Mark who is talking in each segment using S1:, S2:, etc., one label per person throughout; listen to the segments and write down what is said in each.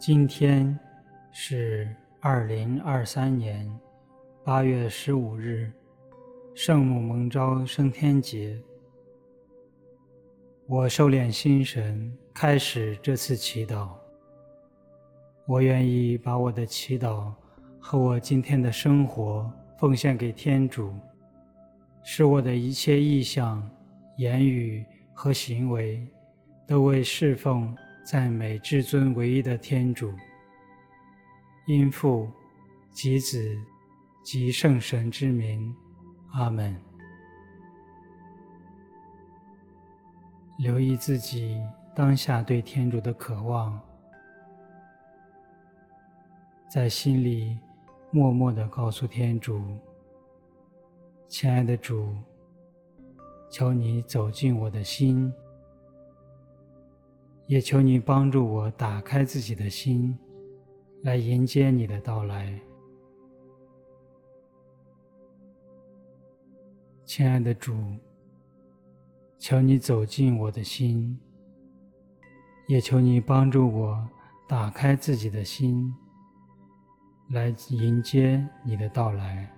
S1: 今天是二零二三年八月十五日，圣母蒙召升天节。我收敛心神，开始这次祈祷。我愿意把我的祈祷和我今天的生活奉献给天主，使我的一切意向、言语和行为都为侍奉。赞美至尊唯一的天主，因父及子及圣神之名，阿门。留意自己当下对天主的渴望，在心里默默的告诉天主：“亲爱的主，求你走进我的心。”也求你帮助我打开自己的心，来迎接你的到来。亲爱的主，求你走进我的心，也求你帮助我打开自己的心，来迎接你的到来。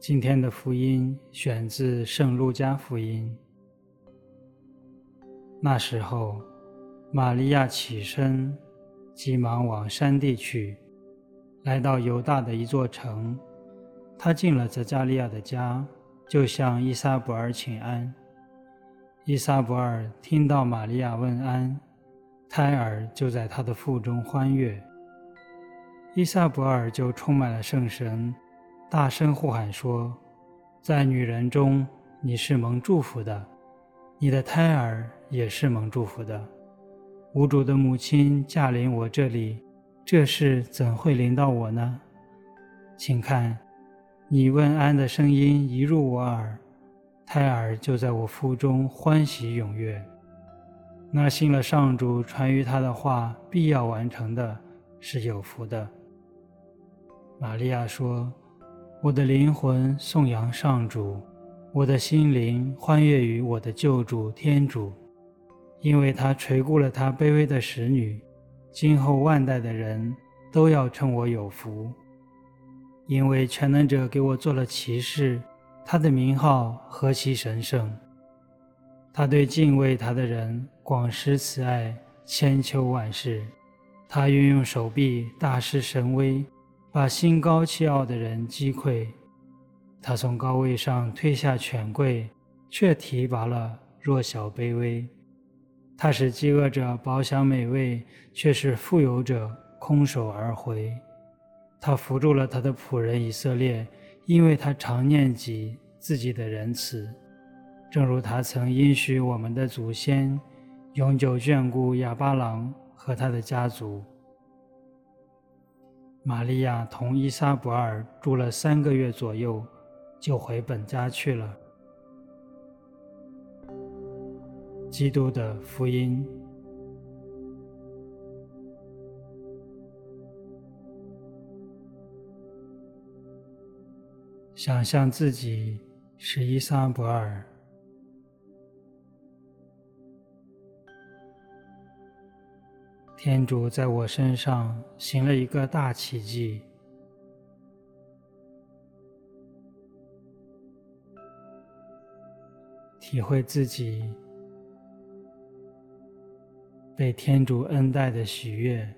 S1: 今天的福音选自《圣路加福音》。那时候，玛利亚起身，急忙往山地去，来到犹大的一座城。她进了匝加利亚的家，就向伊莎伯尔请安。伊莎伯尔听到玛利亚问安，胎儿就在她的腹中欢悦，伊莎伯尔就充满了圣神。大声呼喊说：“在女人中，你是蒙祝福的，你的胎儿也是蒙祝福的。无主的母亲驾临我这里，这事怎会临到我呢？请看，你问安的声音一入我耳，胎儿就在我腹中欢喜踊跃。那信了上主传于他的话必要完成的，是有福的。”玛利亚说。我的灵魂颂扬上主，我的心灵欢悦于我的救主天主，因为他垂顾了他卑微的使女。今后万代的人都要称我有福，因为全能者给我做了启示，他的名号何其神圣！他对敬畏他的人广施慈爱，千秋万世。他运用手臂大施神威。把心高气傲的人击溃，他从高位上推下权贵，却提拔了弱小卑微。他使饥饿者饱享美味，却使富有者空手而回。他扶助了他的仆人以色列，因为他常念及自己的仁慈，正如他曾应许我们的祖先，永久眷顾亚巴郎和他的家族。玛利亚同伊莎伯尔住了三个月左右，就回本家去了。基督的福音。想象自己是伊莎伯尔。天主在我身上行了一个大奇迹，体会自己被天主恩待的喜悦。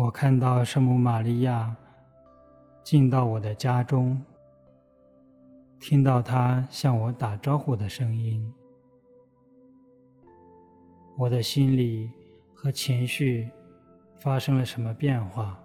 S1: 我看到圣母玛利亚进到我的家中，听到她向我打招呼的声音，我的心里和情绪发生了什么变化？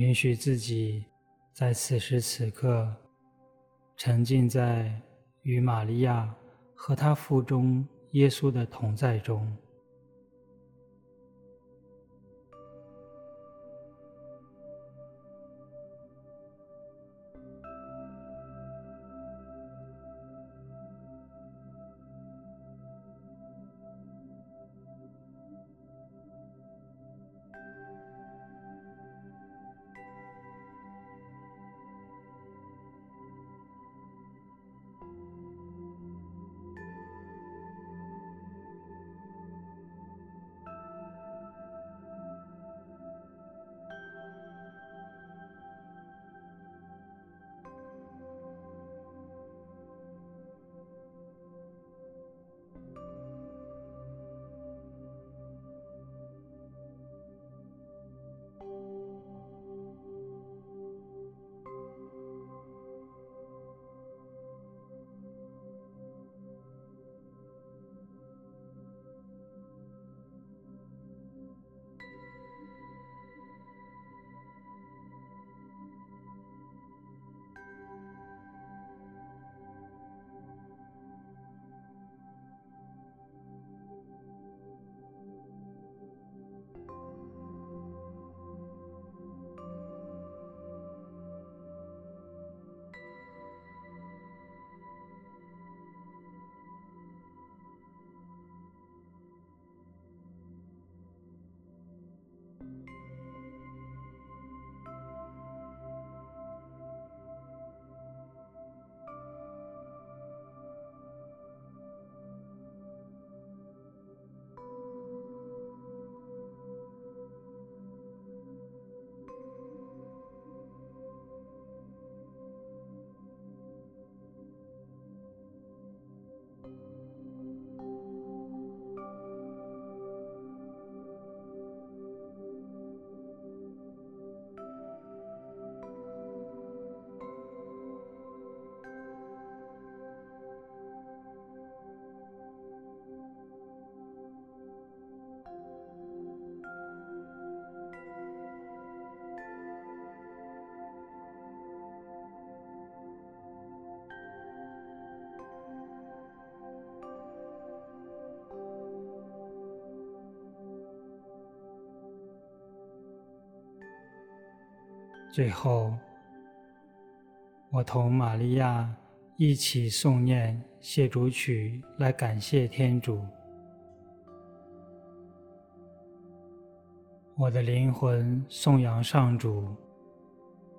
S1: 允许自己在此时此刻沉浸在与玛利亚和她腹中耶稣的同在中。最后，我同玛利亚一起诵念谢主曲来感谢天主。我的灵魂颂扬上主，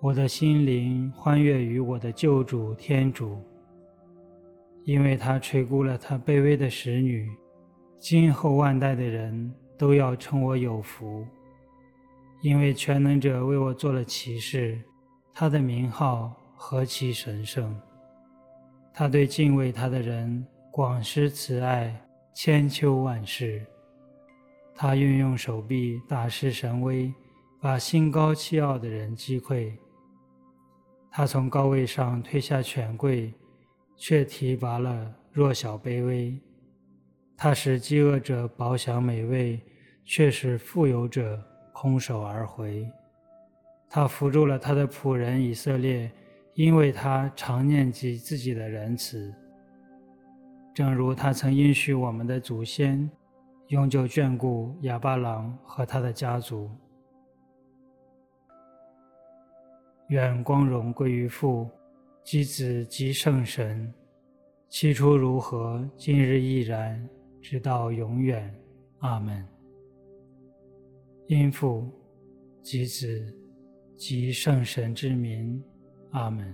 S1: 我的心灵欢悦于我的救主天主，因为他垂顾了他卑微的使女，今后万代的人都要称我有福，因为全能者为我做了奇事，他的名号何其神圣！他对敬畏他的人广施慈爱，千秋万世。他运用手臂大施神威，把心高气傲的人击溃。他从高位上推下权贵，却提拔了弱小卑微。他使饥饿者饱享美味，却使富有者空手而回。他扶住了他的仆人以色列，因为他常念及自己的仁慈，正如他曾应许我们的祖先。永久眷顾哑巴郎和他的家族。愿光荣归于父、及子、及圣神，起初如何，今日亦然，直到永远。阿门。因父、及子、及圣神之名。阿门。